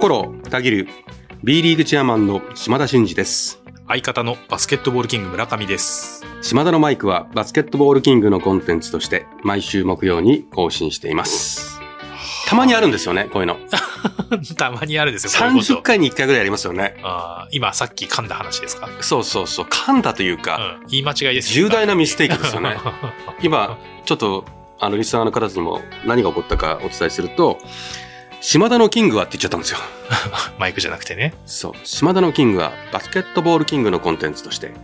心をたぎる B リーグチェアマンの島田真二です。相方のバスケットボールキング村上です。島田のマイクはバスケットボールキングのコンテンツとして毎週木曜に更新しています。たまにあるんですよね、こういうの。たまにあるんですよ、こういうこと30回に1回ぐらいやりますよね。あー今さっき噛んだ話ですか、そうそうそう。噛んだといううか、ん、言い間違いです重大なミステイクですよね。今、ちょっと、あの、リスナーの方にも何が起こったかお伝えすると、島田のキングはって言っちゃったんですよ。マイクじゃなくてね。そう。島田のキングはバスケットボールキングのコンテンツとして。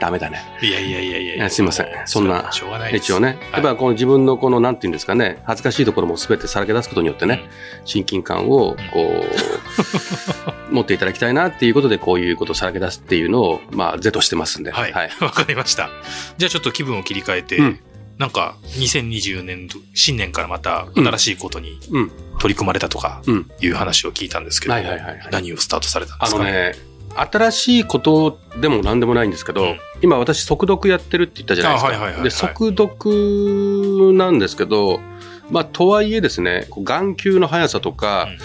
ダメだね。いやいやいやいやいやすいませんそんなしょうがないです。一応ね。やっぱこの自分のこの、なんていうんですかね、恥ずかしいところも全てさらけ出すことによってね、親近感を、こう、持っていただきたいなっていうことで、こういうことをさらけ出すっていうのを、まあ、是としてますんで。はい。わ、かりました。じゃあちょっと気分を切り替えて、うんなんか2020年度、新年からまた新しいことにうん。取り組まれたとかうん。いう話を聞いたんですけど、何をスタートされたんですか？あのね、新しいことでも何でもないんですけど、うん今私速読やってるって言ったじゃないですか。あはいはいはいはいで、速読なんですけど、まあ、とはいえですね、眼球の速さとか、うん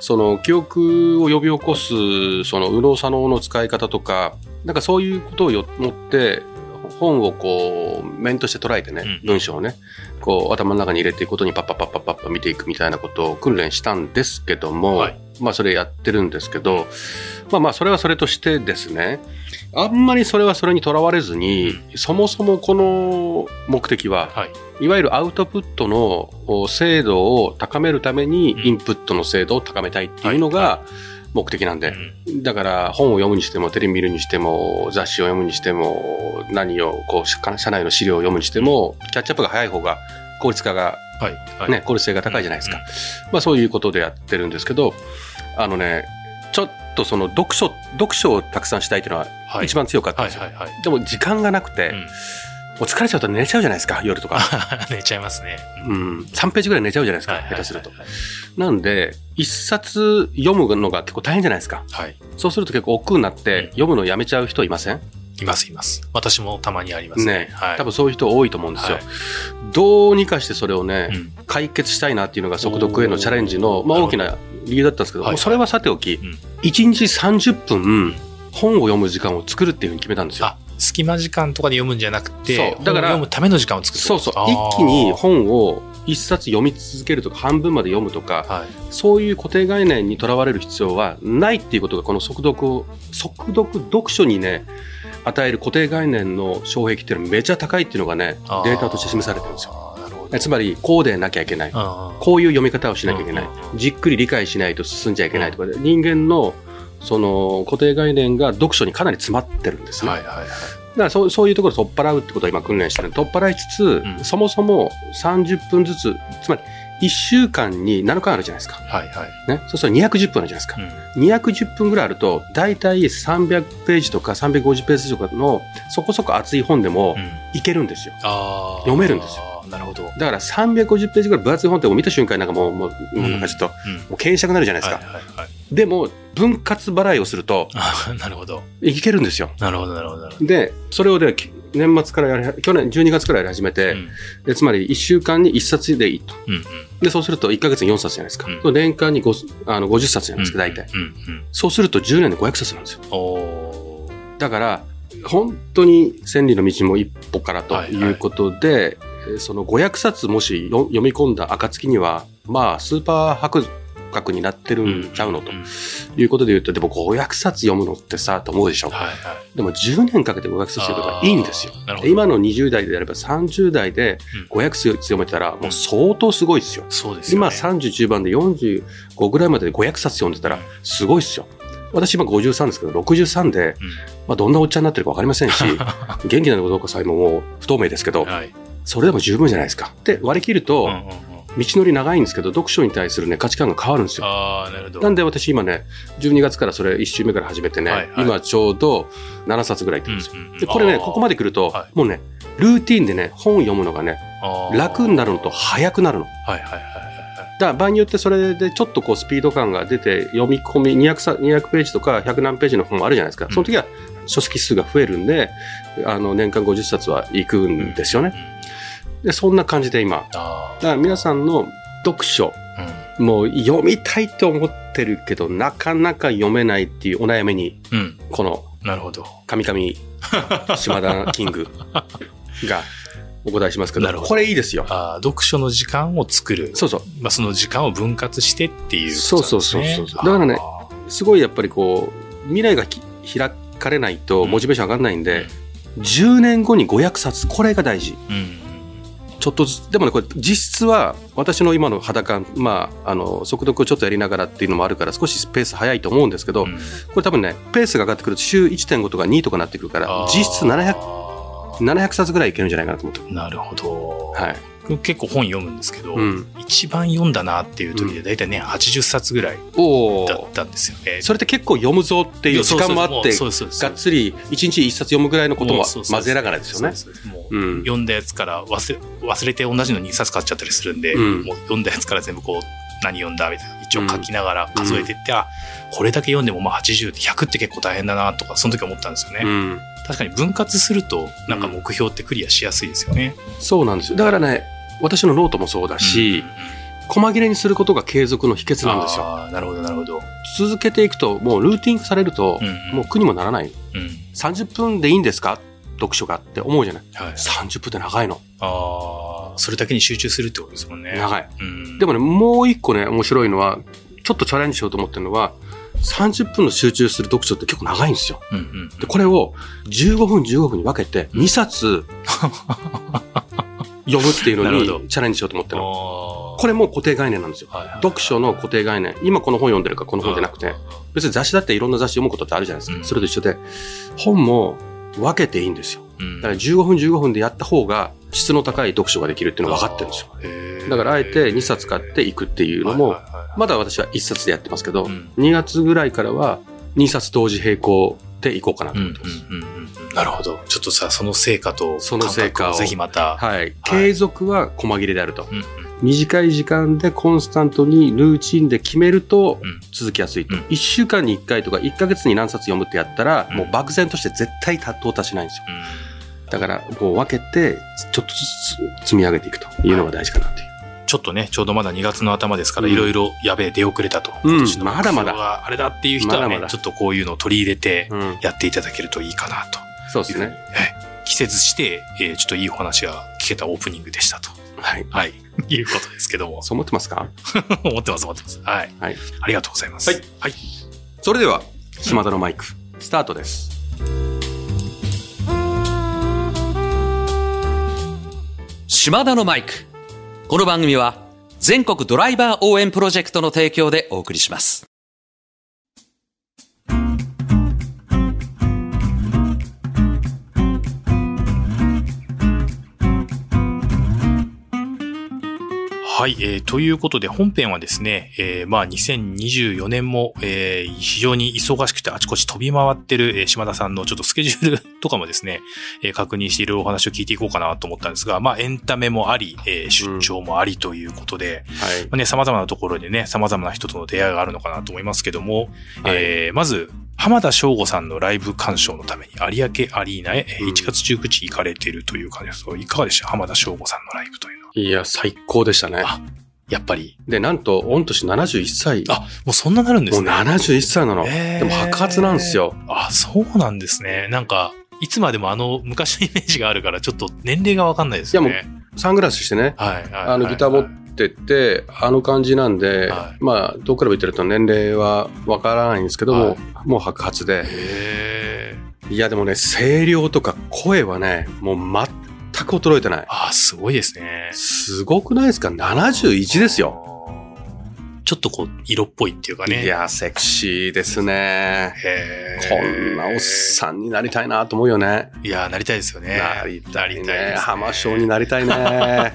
その記憶を呼び起こす、その右脳左脳の使い方とか、なんかそういうことをよ持って、本をこう、面として捉えてね、うん。文章をね、こう頭の中に入れていくことにパッパッパッパッパッパ見ていくみたいなことを訓練したんですけども、はい。まあそれやってるんですけど、まあまあそれはそれとしてですね、あんまりそれはそれにとらわれずに、そもそもこの目的は、はい。いわゆるアウトプットのお精度を高めるためにうん。インプットの精度を高めたいっていうのはが目的なんで、だから本を読むにしてもテレビ見るにしても雑誌を読むにしても何をこう社社内の資料を読むにしてもキャッチアップが早い方が効率化がはい。はい。ね、効率性が高いじゃないですか。うんまあそういうことでやってるんですけど、あのね、ちょっとその読書、読書をたくさんしたいっていうのははい。一番強かったんですよ。はいはいはい。でも時間がなくて、うんもう疲れちゃうと寝ちゃうじゃないですか、夜とか。寝ちゃいますね。うん。3ページぐらい寝ちゃうじゃないですか、はいはいはい下手すると。なんで、一冊読むのが結構大変じゃないですか。はい。そうすると結構億劫になって、うん読むのやめちゃう人いません？いますいます。私もたまにありますね。ねはい。多分そういう人多いと思うんですよ。はいどうにかしてそれをね、うん解決したいなっていうのが速読へのチャレンジの、まあ、大きな理由だったんですけど、それはさておき、ん1日30分本を読む時間を作るっていうふうに決めたんですよ。あ、隙間時間とかで読むんじゃなくて、だから読むための時間を作る。そうそう。一気に本を一冊読み続けるとか、半分まで読むとか、はい。そういう固定概念にとらわれる必要はないっていうことが、この速読を、速読、読書にね、与える固定概念の障壁っていうのはめちゃ高いっていうのがね、データとして示されてるんですよ。つまり、こうでなきゃいけない。こういう読み方をしなきゃいけない。じっくり理解しないと進んじゃいけないとかで、人間のその固定概念が読書にかなり詰まってるんですね。はいはいはい。だからそうそういうところを取っ払うってことを今訓練してる取っ払いつつ、んそもそも30分ずつ、つまり1週間に7日あるじゃないですか。はいはい。ね。そうすると210分あるじゃないですか。うん210分ぐらいあると、だいたい300ページとか350ページとかのそこそこ厚い本でもうんいけるんですよ。あー読めるんですよ。なるほど。だから350ページぐらい分厚い本ってもう見た瞬間になんかもう、もう、もうなんかちょっと、もうんう傾斜になるじゃないですか。はいはいはい。でも、分割払いをすると、なるほど。いけるんですよ。なるほどなるほどなるほで、それをで、き年末からやり、去年12月からやり始めて、ど。うんでつまり1週間に1冊でいいと。うんうん。で、そうすると1ヶ月に4冊じゃないですか。う年間に 5, あの50冊じゃないですか、大体。うんうん。そうすると10年で500冊なんですよ。だから、本当に千里の道も一歩からとはいうことで、えーその500冊もしよ読み込んだ暁には、まあ、スーパー博学になってるんちゃうのとんんいうことで言うと、でも500冊読むのってさ、と思うでしょ。はいはい。でも10年かけて500冊読むことはいいんですよ。今の20代であれば30代で500冊読めたらもう相当すごいですよ。そうですよね。今30中盤で45ぐらいまでで500冊読んでたらうんすごいですよ。私今53ですけど、63で、うんまあどんなおっちゃんになってるかわかりませんし、元気なのかどうかさえももう不透明ですけど、はい。それでも十分じゃないですか。で、割り切ると、うんうんうん道のり長いんですけど、読書に対するね、価値観が変わるんですよ。ああ、なるほど。なんで私今ね、12月からそれ1週目から始めてね、はいはい今ちょうど7冊ぐらいいってるんですよ。うんうんで、これね、ここまで来ると、はもうね、ルーティンでね、本を読むのがね、楽になるのと早くなるの。はいはいはい。だから場合によってそれでちょっとこうスピード感が出て読み込み200さ200ページとか100何ページの本あるじゃないですか。うんその時は書籍数が増えるんで、あの年間50冊はいくんですよね。うんで、そんな感じで今。あだから皆さんの読書、あ。もう読みたいと思ってるけど、なかなか読めないっていうお悩みに、うん。この、なるほど。神々、島田キングがお答えしますけど、どこれいいですよ。あー読書の時間を作る。そうそう。まあ、その時間を分割してっていうことそうそうそうそうだからねすごいやっぱりこう、未来がき開かれないとモチベーション上がらないんで、10年後に500冊、これが大事。うん。ちょっとずつ、でもね、これ実質は私の今の肌感、まあ、あの、速読をちょっとやりながらっていうのもあるから少しペース早いと思うんですけど、うんこれ多分ね、ペースが上がってくると週1.5とか2とかなってくるから実質700、700冊ぐらいいけるんじゃないかなと思ってる。なるほど。はい。結構本読むんですけど、うん。一番読んだなっていう時で、だいたいね、80冊ぐらいおだっお。たんですよね。それって結構読むぞっていう時間もあって、がっつり1日1冊読むぐらいのことも混ぜながらですよね。読んだやつから忘れ忘れて同じの2冊買っちゃったりするんで、うんもう読んだやつから全部こう何読んだみたいな一応書きながら数えていって、あこれだけ読んでもまあ80って100って結構大変だなとかその時思ったんですよね、うん。確かに分割するとなんか目標ってクリアしやすいですよね、そうなんですよ。だからね、私のノートもそうだし、細切れにすることが継続の秘訣なんですよ。なるほどなるほど、続けていくと、もうルーティン化されると、うんもう苦にもならない。うん30分でいいんですか？読書がって思うじゃない。はい、30分って長いの。ああそれだけに集中するってことですもんね長い。うん、でもね、もう一個ね、面白いのは、ちょっとチャレンジしようと思ってるのは、30分の集中する読書って結構長いんですよ。うんうんで、これを15分15分に分けて2冊 読むっていうのにチャレンジしようと思ってるの。ここれも固定概念なんですよ。はいはいはい読書の固定概念。今この本読んでるかこの本じゃなくて、別に雑誌だっていろんな雑誌読むことってあるじゃないですか。うんそれと一緒で、本も分けていいんですよ。うんだから15分15分でやった方が質の高い読書ができるっていうのが分かってるんですよ。だからあえて2冊買っていくっていうのも、はいはいはいまだ私は1冊でやってますけど、うん2月ぐらいからは2冊同時並行でいこうかなと思ってます。うんうんうんなるほど。ちょっとさ、その成果とその成果をぜひまた。はい。継続は細切れであると。うんうん短い時間でコンスタントにルーチンで決めるとうん続きやすいと。うん1週間に1回とか1ヶ月に何冊読むってやったら、うんもう漠然として絶対到達しないんですよ。うんだから、もう分けて、ちょっとずつ積み上げていくというのが大事かなという。ちょっとね、ちょうどまだ2月の頭ですから、うんいろいろやべえ、出遅れたと。うん今年のまだまだ目標があれだっていう人はね、まだまだちょっとこういうのを取り入れてうん。やっていただけるといいかなと。そうですね。はい。季節して、えーちょっといいお話が聞けたオープニングでしたと。はい。はい。いうことですけども。そう思ってますか？思ってます、思ってます。はい。はい。ありがとうございます。はい。はい。それでは、島田のマイク、スタートです。島田のマイク。この番組は全国ドライバー応援プロジェクトの提供でお送りします。はい、えーということで本編はですね、えーまあ2024年も、えー非常に忙しくてあちこち飛び回ってる、えー島田さんのちょっとスケジュール とかもですね、えー確認しているお話を聞いていこうかなと思ったんですが、まあエンタメもあり、えー出張もありということで、はい。まあね、様々なところでね、様々な人との出会いがあるのかなと思いますけども、はい。えーまず、浜田省吾さんのライブ鑑賞のために有明アリーナへえーうん。1月19日行かれているという感じです。が、いかがでした？浜田省吾さんのライブという。いや、最高でしたね。あやっぱり。で、なんと、御年71歳。あ、もうそんななるんでもうすね。71歳なの。でも白髪なんですよ。あ、そうなんですね。なんか、いつまでもあの昔のイメージがあるから、ちょっと年齢がわかんないですよね。サングラスしてね、はい、はい。あのギター持ってって、あの感じなんで、はまあ、遠くから見てると年齢はわからないんですけども、はいもう白髪で。へーいや、でもね、声量とか声はね、もう全く衰えてない。あ、すごいですね。すごくないですか ?71 ですよ。ちょっとこう、色っぽいっていうかね。いや、セクシーですね。へーこんなおっさんになりたいなと思うよね。いや、なりたいですよね。なりたいね。ね浜省になりたいね。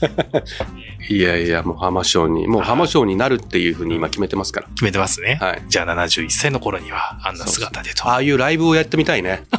いやいや、もう浜省に、もう浜省になるっていうふうに今決めてますから。決めてますね。はい。じゃあ71歳の頃には、あんな姿でと。ああいうライブをやってみたいね。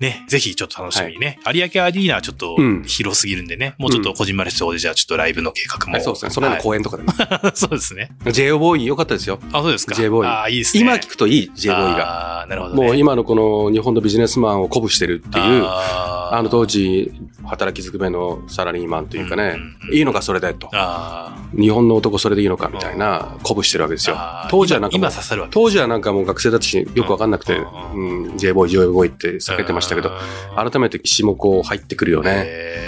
ね、ぜひちょっと楽しみにね。有明アリーナはちょっとうん広すぎるんでね、もうちょっとこじんまりした方で、じゃあちょっとライブの計画も。はいそうですね。その辺の公演とかでね。は いそうですね。j o ボーイ良かったですよ。あ、そうですか。J ボーイああ、いいですね。今聞くといい j ボーイが。ああ、なるほど、ね。もう今のこの日本のビジネスマンを鼓舞してるっていう、ああの当時、働きづくめのサラリーマンというかね、うんいいのかそれでと。あ日本の男それでいいのかみたいな、鼓舞してるわけですよあ。当時はなんかもう今今刺さるわけ当時はなんかもう学生だったし、よくわかんなくて、ううん、J ボーイ、J ボーイって避けてましたけど、あ改めて詩もこう入ってくるよね。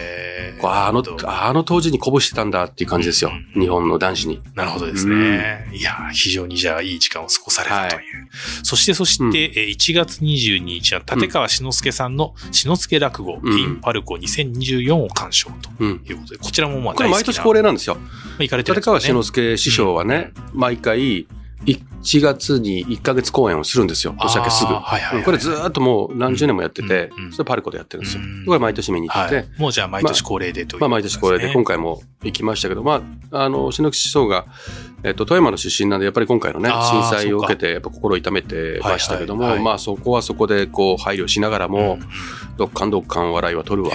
あの、あの当時に鼓舞してたんだっていう感じですよ。うん日本の男子に。なるほどですね。いや、非常にじゃあいい時間を過ごされたという。そしてそして、えー1月22日は立川志の輔さんの志の輔落語、うんインパルコ2024を鑑賞とうん。いうことで、こちらもまあこれ毎年恒例なんですよ。まあ行かれてるん立川志の輔師匠はね、毎回、1月に1ヶ月公演をするんですよ。年明けすぐ。はいはいはいこれずーっともう何十年もやっててうんうん、それパルコでやってるんですようん。これ毎年見に行って、はい。もうじゃあ毎年恒例でという、まあ毎年恒例で、今回も行きましたけど、まあ、あの、篠木師匠が、えっと、富山の出身なんで、やっぱり今回のね、震災を受けて、やっぱ心を痛めてましたけども、はいはいはいまあそこはそこでこう配慮しながらも、んどっかんどっかん笑いは取るわ。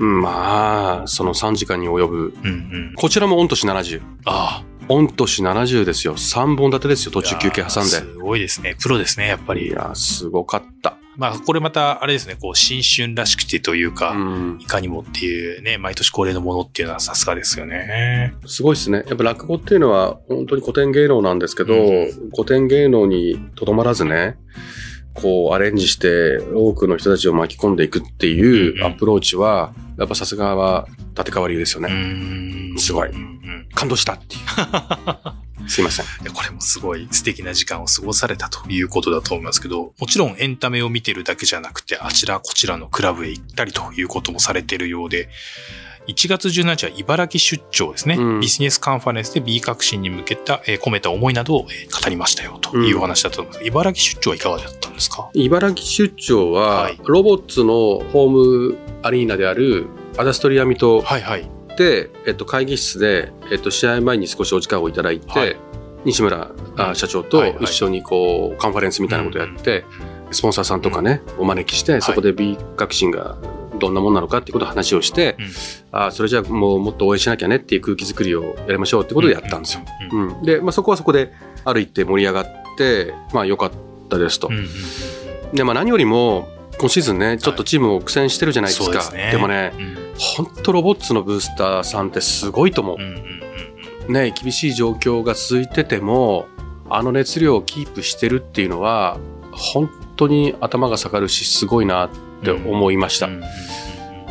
まあ、その3時間に及ぶ。うんうん。こちらも御年70。あ御年70ですよ。3本立てですよ、途あ。中休憩挟んで。すごいですね。プロですね、やっぱり。いや、すごかった。まあ、これまた、あれですね、こう、新春らしくてというか、うんい。かにもっていうね、毎年恒例のものっていうのはさすがですよね。すごいですね。やっぱ落語っていうのは本当に古典芸能なんですけど、う古典芸能にとどまらずね、こうアレンジして多くの人たちを巻き込んでいくっていうアプローチは、やっぱさすがは立川流ですようね。すごい感動したっていう。すいません。いやこれもすごい素敵な時間を過ごされたということだと思いますけど、もちろんエンタメを見てるだけじゃなくて、あちらこちらのクラブへ行ったりということもされているようで、1月17日は茨城出張ですね。うん。ビジネスカンファレンスで B 革新に向けた、えー込めた思いなどを、えー語りました。よというお話だと思います。茨城出張はいかがだったんですか？茨城出張は、はい。ロボッツのホームアリーナであるアダストリアミとはいはい。で、えっと、会議室で、えっと、試合前に少しお時間をいただいて、はい。西村あ社長と一緒にこう、カンファレンスみたいなことをやって、スポンサーさんとかね、お招きして、そこで B 革新がどんなもんなのかっていうことを話をして、うんあそれじゃあもうもっと応援しなきゃねっていう空気作りをやりましょうってことでやったんですよ。うんうんうんで、まあ、そこはそこである一定盛り上がって、まあ良かったですと。うんうんで、まあ何よりも、今シーズンね、ちょっとチームを苦戦してるじゃないですか。そうですねでもね、うん本当ロボッツのブースターさんってすごいと思ううん。うんうんね、厳しい状況が続いてても、あの熱量をキープしてるっていうのは、本当に頭が下がるし、すごいなって思いました。うん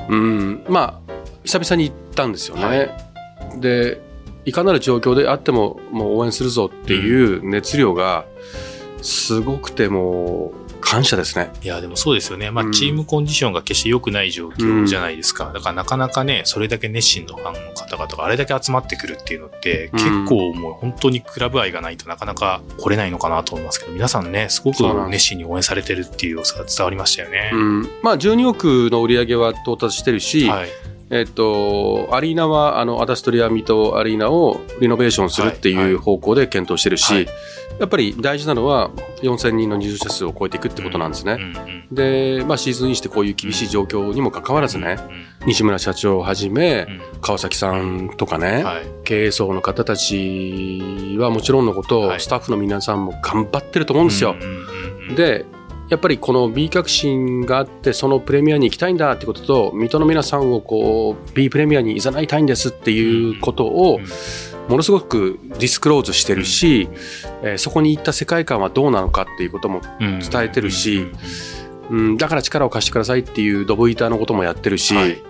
うん、まあ、久々に行ったんですよね。はいで、いかなる状況であっても、もう応援するぞっていう熱量が、すごくてもう、感謝ですね。いや、でもそうですよね。まあ、うんチームコンディションが決して良くない状況じゃないですか。だからなかなかね、それだけ熱心のファンの方々があれだけ集まってくるっていうのって、うん結構もう本当にクラブ愛がないとなかなか来れないのかなと思いますけど、皆さんね、すごく熱心に応援されてるっていう様子が伝わりましたよね。うん、まあ、12億の売り上げは到達してるし、はい。えっと、アリーナは、あの、アダストリアミトアリーナをリノベーションするってはいはいいう方向で検討してるし、はいやっぱり大事なのは4000人の入場者数を超えていくってことなんですね。で、まあシーズンインしてこういう厳しい状況にもかかわらずね、西村社長をはじめ、うん川崎さんとかね、はい。経営層の方たちはもちろんのこと、はいスタッフの皆さんも頑張ってると思うんですよ。で、やっぱりこの B 革新があって、そのプレミアに行きたいんだってことと、水戸の皆さんをこう、B プレミアに誘いたいんですっていうことをうん、ものすごくディスクローズしてるし、えーそこに行った世界観はどうなのかっていうことも、伝伝えてるしうん、だから力を貸してくださいっていうドブ板のこともやってるし、はい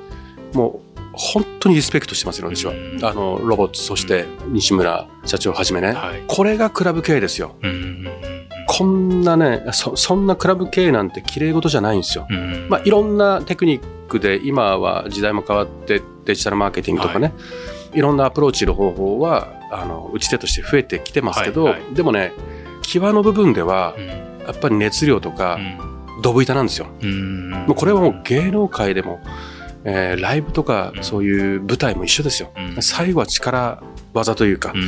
もう本当にリスペクトしてますよ、私は。うんあの、ロボット、そして西村社長をはじめね。はい。これがクラブ経営ですよ。うんうんうんこんなね、そそんなクラブ経営なんて綺麗事じゃないんですよ。うんうんまあ、いろんなテクニックで、今は時代も変わってデジタルマーケティングとかね、い、ろんなアプローチの方法は、あの、打ち手として増えてきてますけど、はいはでもね、際の部分ではう、ん。やっぱり熱量とか、ドブ板なんですよ。うん。もうこれはもう芸能界でも、えーライブとかうん。そういう舞台も一緒ですよ。うん。最後は力技というか、うん。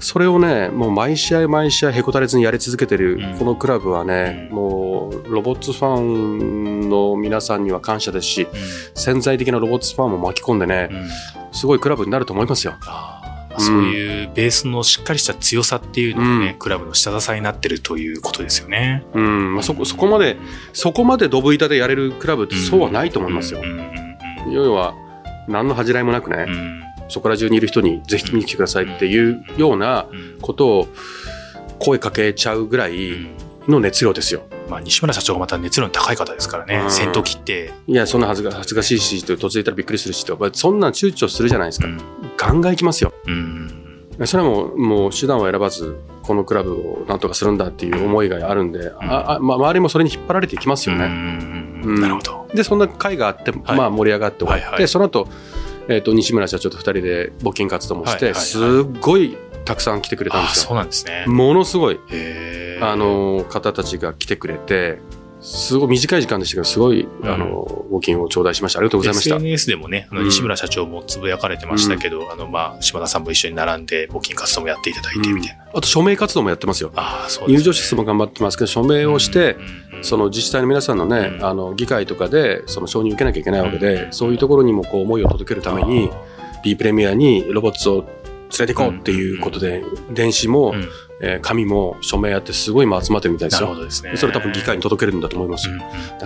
それをね、もう毎試合毎試合へこたれずにやり続けてるうん。このクラブはね、うん。もうロボッツファンの皆さんには感謝ですし、潜在的なロボッツファンも巻き込んでね、すごいクラブになると思いますよ。あーあそういうベースのしっかりした強さっていうのがね、うん。クラブの下支えになってるということですよね。うん、まあ、そこ、そこまで、そこまでドブ板でやれるクラブってそうはないと思いますよ。要は、何の恥じらいもなくね、うん。そこら中にいる人にぜひ見に来てくださいっていうようなうん。ことを声かけちゃうぐらういんの熱量ですよ。まあ、西村社長がまた熱量の高い方ですからね、うん先頭切って、いや、そんな恥ずか恥ずかしいし、突然言ったらびっくりするしと、まあそんなん躊躇するじゃないですか。うんガンガン行きますよ。うんそれはもう、もう手段を選ばず、このクラブをなんとかするんだっていう思いがあるんで、ああまあ、周りもそれに引っ張られていきますよね。うんうんうんうんなるほど。で、そんな会があって、はいまあ盛り上がって終わって、はいはいその後、えっ、と、西村社長と二人で募金活動もして、すっごいたくさん来てくれたんですよ。そうなんですね。ものすごい、へーあ、の、方たちが来てくれて、すごい短い時間でしたけど、すごい、うんあの、募金を頂戴しました。ありがとうございました。SNS でもね、あのうん西村社長もつぶやかれてましたけど、あの、まあ、島田さんも一緒に並んで募金活動もやっていただいてみたいな。あと、署名活動もやってますよ。ああ、そうです、ね。入場室も頑張ってますけど、署名をして、うんうんその自治体の皆さんのね、うんあの、議会とかで、その承認を受けなきゃいけないわけで、うんそういうところにもこう思いを届けるために、B プレミアにロボッツを連れて行こうっていうことで、電子も、うんえー紙も署名やってすごい今集まってるみたいですよ。なるほどですね。それ多分議会に届けるんだと思います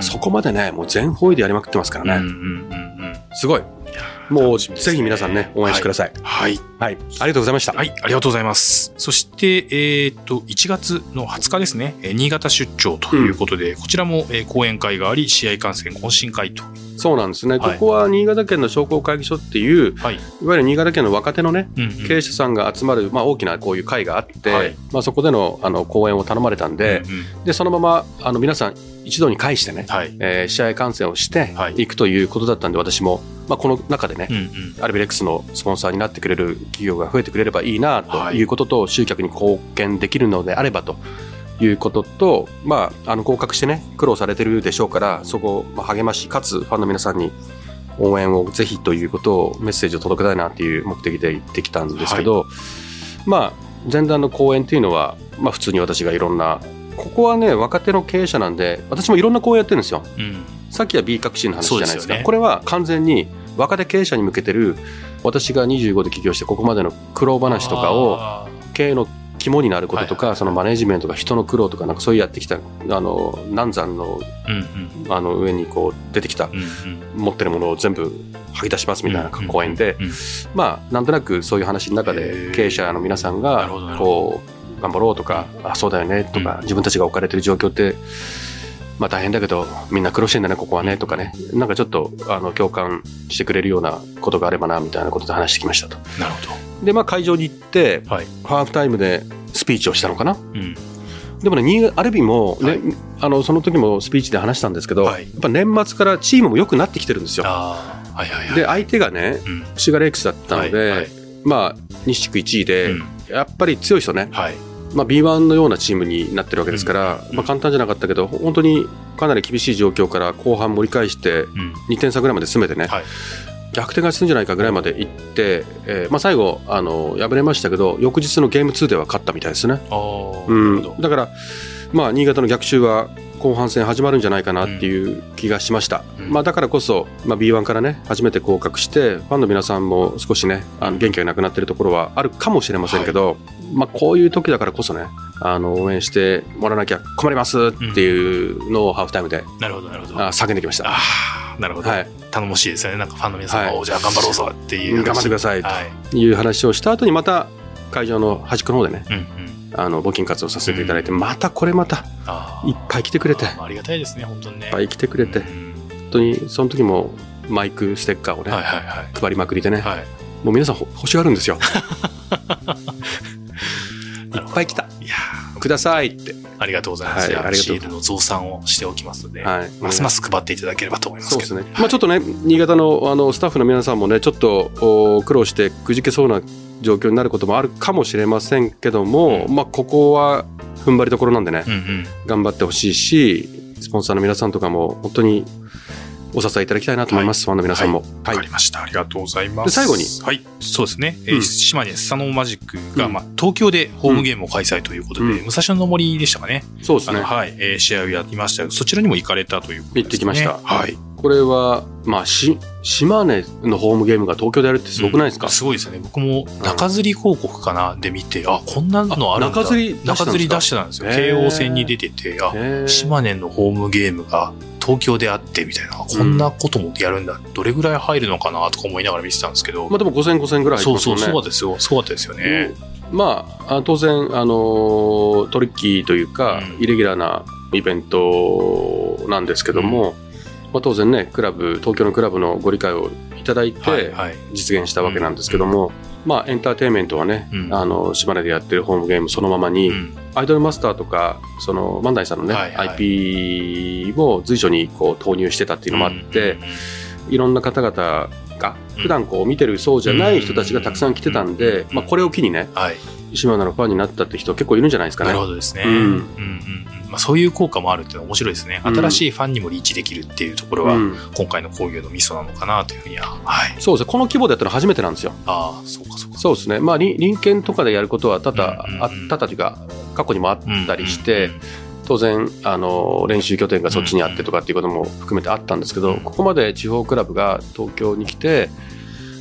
そこまでね、もう全方位でやりまくってますからね。うんうんうんうんすごい。もう、ぜひ皆さんね、応援してください。はい。はい。ありがとうございました。はい、ありがとうございます。そして、えっ、と、1月の20日ですね、えー新潟出張ということで、こちらも、えー講演会があり、試合観戦懇親会と。そうなんですね。はいここは新潟県の商工会議所っていう、はい。いわゆる新潟県の若手のね、経営者さんが集まる、まあ、大きなこういう会があって、はいまあ、そこでのあの講演を頼まれたんで,、でそのままあの皆さん一堂に会してね、はい。えー試合観戦をしてはい。いくということだったんで、私も、まあ、この中でね、うんうん。アルビレックスのスポンサーになってくれる企業が増えてくれればいいなとはい。いうことと、集客に貢献できるのであればということと、まあ、あの合格してね苦労されてるでしょうからそこをまあ励ましかつファンの皆さんに応援をぜひということをメッセージを届けたいなっていう目的で行ってきたんですけど、まあ前段の講演っていうのは、まあ、普通に私がいろんなここはね若手の経営者なんで私もいろんな講演やってるんですよ。うん。さっきは B 革新の話じゃないですか。ね。これは完全に若手経営者に向けてる、私が25で起業してここまでの苦労話とかを、あ経営の肝になることとか、はい。そのマネジメントとか人の苦労とか、なんかそういうやってきた、あの、難産の、ーうんうん。あの、上にこう出てきた、うんうん。持ってるものを全部吐き出しますみたいな講演で、うんうんまあ、なんとなくそういう話の中へでー。経営者の皆さんがこう頑張ろうとかあそうだよねとか、うん自分たちが置かれてる状況ってまあ大変だけどみんな苦労してんだねここはねとかねなんかちょっとあの共感してくれるようなことがあればなみたいなことで話してきましたと。なるほでまあ会場に行ってど。はい。ハーフタイムでスピーチをしたのかなうん。でもね新アルビもね、はいあのその時もスピーチで話したんですけど、はいやっぱ年末からチームも良くなってきてるんですよ。はいはいはい。で相手がねうん、シガレイクスだったので、はいはいまあ西地区1位で、うんやっぱり強い人ね、はい。まあ、B1 のようなチームになってるわけですから、うんまあ、簡単じゃなかったけど本当にかなり厳しい状況から後半盛り返してうん。2点差ぐらいまで詰めてね、はい逆転がするんじゃないかぐらいまで行って、えーまあ、最後あの敗れましたけど翌日のゲーム2では勝ったみたいですね。うん。だから、まあ、新潟の逆襲は後半戦始まるんじゃないかなっていう気がしました、うんまあ、だからこそ、まあ、B1 からね初めて降格してファンの皆さんも少しねあの元気がなくなってるところはあるかもしれませんけど、まあ、こういう時だからこそねあの応援してもらわなきゃ困りますっていうのをハーフタイムで、なるほど、なるほど。あ叫んできました。なるほど。はい、頼もしいですよね。なんかファンの皆さんが、はいおじゃあ頑張ろうぞっていう話。頑張ってくださいはい。いう話をした後にまた会場の端っこの方でねうんうん。あの募金活動させていただいて、またこれまた。いっぱい来てくれていっあありがたいですね、本当にね。ぱい来てくれてうん本当にその時もマイクステッカーをね、はいはいはい。配りまくりでね、はい。もう皆さんほ欲しがるんですよ。い いっぱい来た。いやくださいって。ーありがとうございます。はいありがとうシールの増産をしておきますので、はい。ますます配っていただければと思いますけど。そうですね。まあちょっとね、新潟のあのスタッフの皆さんもね、ちょっとお苦労してくじけそうな状況になることもあるかもしれませんけども、うんまあここは踏ん張りどころなんでね、うんうん。頑張ってほしいし、スポンサーの皆さんとかも本当にお支えいただきたいなと思います、ファンの皆さんも。はいわか。りました。ありがとうございます。で最後にはい。そうですね。えーうん島根スサノーマジックが、うんまあ、東京でホームゲームを開催ということで、うん武蔵野の森でしたかね。そうですね。はい、えー試合をやりましたよそちらにも行かれたということですね。行ってきました。はい。これは、まあ、し、島根のホームゲームが東京でやるってすごくないですか、うんすごいですよね。僕も中吊り広告かな？で見て、あ、こんなのあるんだ。あ中吊り中吊り出してたんですよ。京王線に出てて、あ、島根のホームゲームが東京であってみたいな、こんなこともやるんだ。どれぐらい入るのかなとか思いながら見てたんですけど。まあでも5000、5000ぐらい入ってそうそう、ますもんね。そうですよ。すごかったですよね。まあ、あ当然、あのートリッキーというか、うんイレギュラーなイベントなんですけども、まあ、当然ね、クラブ、東京のクラブのご理解をいただいて。実現したわけなんですけども、まあ、エンターテインメントはね、うん。あの、島根でやってるホームゲームそのままに、うん。アイドルマスターとか、その、万代さんのね、はいはい。IP も随所にこう投入してたっていうのもあって、いろんな方々が、普段こう見てるそうじゃない人たちがたくさん来てたんで、うんまあ、これを機にね、はい。島根のファンになったって人結構いるんじゃないですかね。なるほどですね。うんうんうんうんまあ、そういう効果もあるっていうのは面白いですね。うん新しいファンにもリーチできるっていうところは、うん今回の工業のミソなのかなというふうには。はい。そうですね。この規模でやったの初めてなんですよ。ああ、そうかそうか。そうですね。まあ、り隣県とかでやることは多々、うんうんうんあ多々というか、過去にもあったりして、うんうん当然、あの、練習拠点がそっちにあってとかっていうことも含めてあったんですけど、ここまで地方クラブが東京に来て、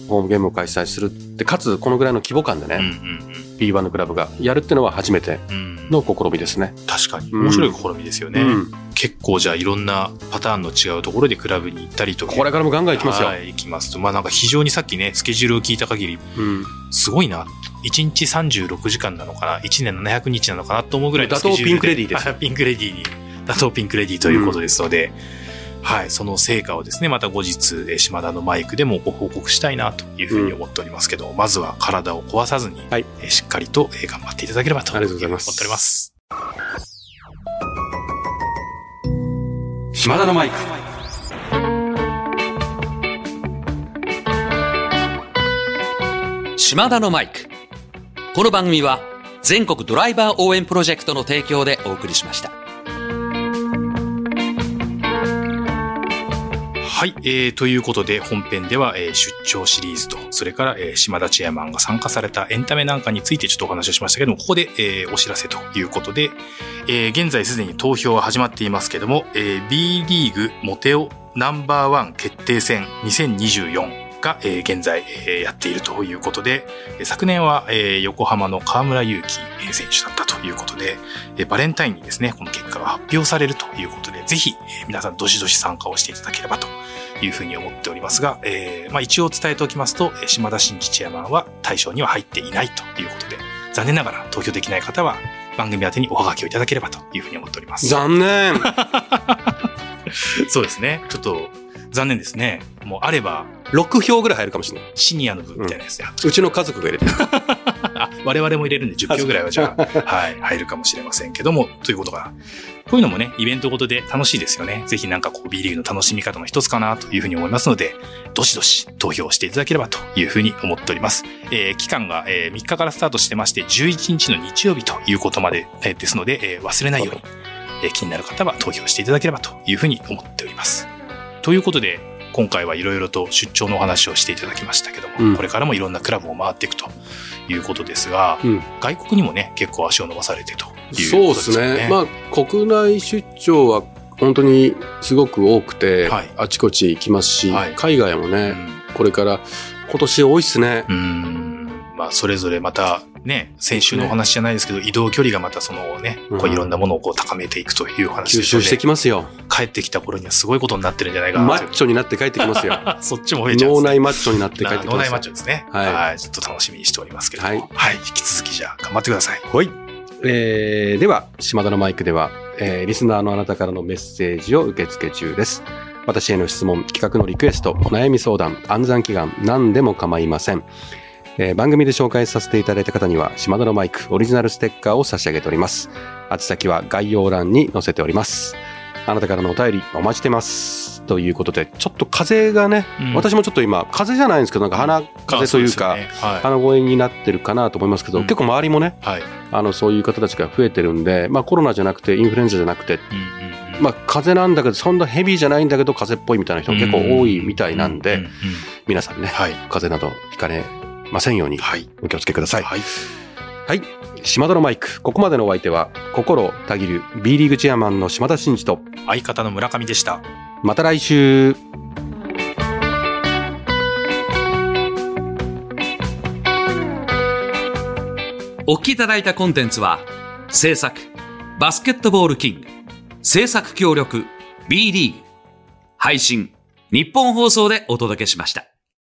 ホームゲームを開催するって、かつこのぐらいの規模感でね、うんうん B1 のクラブがやるっていうのは初めてうんうんの試みですね。確かに。うん面白い試みですよね。うん結構じゃあいろんなパターンの違うところでクラブに行ったりとか。これからもガンガン行きますよ。はい、行きますと。まあなんか非常にさっきね、スケジュールを聞いた限り、うんすごいな。1日36時間なのかな ?1 年700日なのかな？と思うぐらいのスケジュールピンクレディーですはい ピンクレディーに。打倒ピンクレディーということですので、はい、その成果をですね、また後日、えー島田のマイクでもご報告したいなというふうに思っておりますけど、まずは体を壊さずに、はいえーしっかりとえー頑張っていただければとありがとうございます思っております。島田のマイク。島田のマイク。この番組は全国ドライバー応援プロジェクトの提供でお送りしました。はい、えー、ということで本編では、えー出張シリーズと、それから、えー島田チェアマンが参加されたエンタメなんかについてちょっとお話をしましたけども、ここで、えーお知らせということで、えー現在すでに投票は始まっていますけども、えー B リーグモテオナンバーワン決定戦2024が、現在、やっているということで、昨年は、横浜の河村勇輝選手だったということで、バレンタインにですね、この結果が発表されるということで、ぜひ、皆さんどしどし参加をしていただければというふうに思っておりますが、えーまあ一応伝えておきますと、えー島田真二チェアマンは対象には入っていないということで、残念ながら投票できない方は番組宛てにおはがきをいただければというふうに思っております。残念 そうですね。ちょっと残念ですね。もうあれば、!6 票ぐらい入るかもしれない。シニアの分みたいなやつで、うちの家族が入れてる。あ、我々も入れるんで10票ぐらいはじゃあ、はい、入るかもしれませんけども、ということが、こういうのもね、イベントごとで楽しいですよね。ぜひなんかこう B リーグの楽しみ方の一つかなというふうに思いますので、どしどし投票していただければというふうに思っております。えー期間が、えー3日からスタートしてまして、11日の日曜日ということまで、えーですので、えー忘れないように、えー気になる方は投票していただければというふうに思っております。ということで、今回はいろいろと出張のお話をしていただきましたけども、うんこれからもいろんなクラブを回っていくということですが、うん外国にもね、結構足を伸ばされてというそうでことですすよね。ね。まあ、国内出張は本当にすごく多くて、はいあちこち行きますし、はい海外もね、これから今年多いっすね。うん。うんまあ、それぞれまたね、先週のお話じゃないですけど、移動距離がまたそのね、こううんいろんなものをこう高めていくというお話吸収してきますよ。帰ってきた頃にはすごいことになってるんじゃないかなマッチョになって帰ってきますよ。そっちも増えちゃう脳内マッチョになって帰ってきますよ。脳内マッチョですね。はいはい。ちょっと楽しみにしておりますけれども。ははいい。引き続きじゃあ頑張ってください。はい。えー、では、島田のマイクでは、えー、リスナーのあなたからのメッセージを受付中です。私への質問、企画のリクエスト、お悩み相談、暗算祈願、何でも構いません。えー番組で紹介させていただいた方には、島田のマイクオリジナルステッカーを差し上げております。宛先は概要欄に載せております。あなたからのお便りお待ちしてます。ということで、ちょっと風がね、うん私もちょっと今、風じゃないんですけど、なんか鼻風というか、うですよね鼻声になってるかなと思いますけど、うん結構周りもね、はい。はい。あの、そういう方たちが増えてるんで、まあコロナじゃなくて、インフルエンザじゃなくて、うんまあ風邪なんだけど、そんなヘビーじゃないんだけど、風邪っぽいみたいな人も結構多いみたいなんで、皆さんね、はい。風邪などひかれませんように、お気をつけください。はい。はい。島田のマイク。ここまでのお相手は、心たぎる B リーグチェアマンの島田真二と、相方の村上でした。また来週。お聞きいただいたコンテンツは、制作、バスケットボールキング、制作協力、B リーグ、配信、日本放送でお届けしました。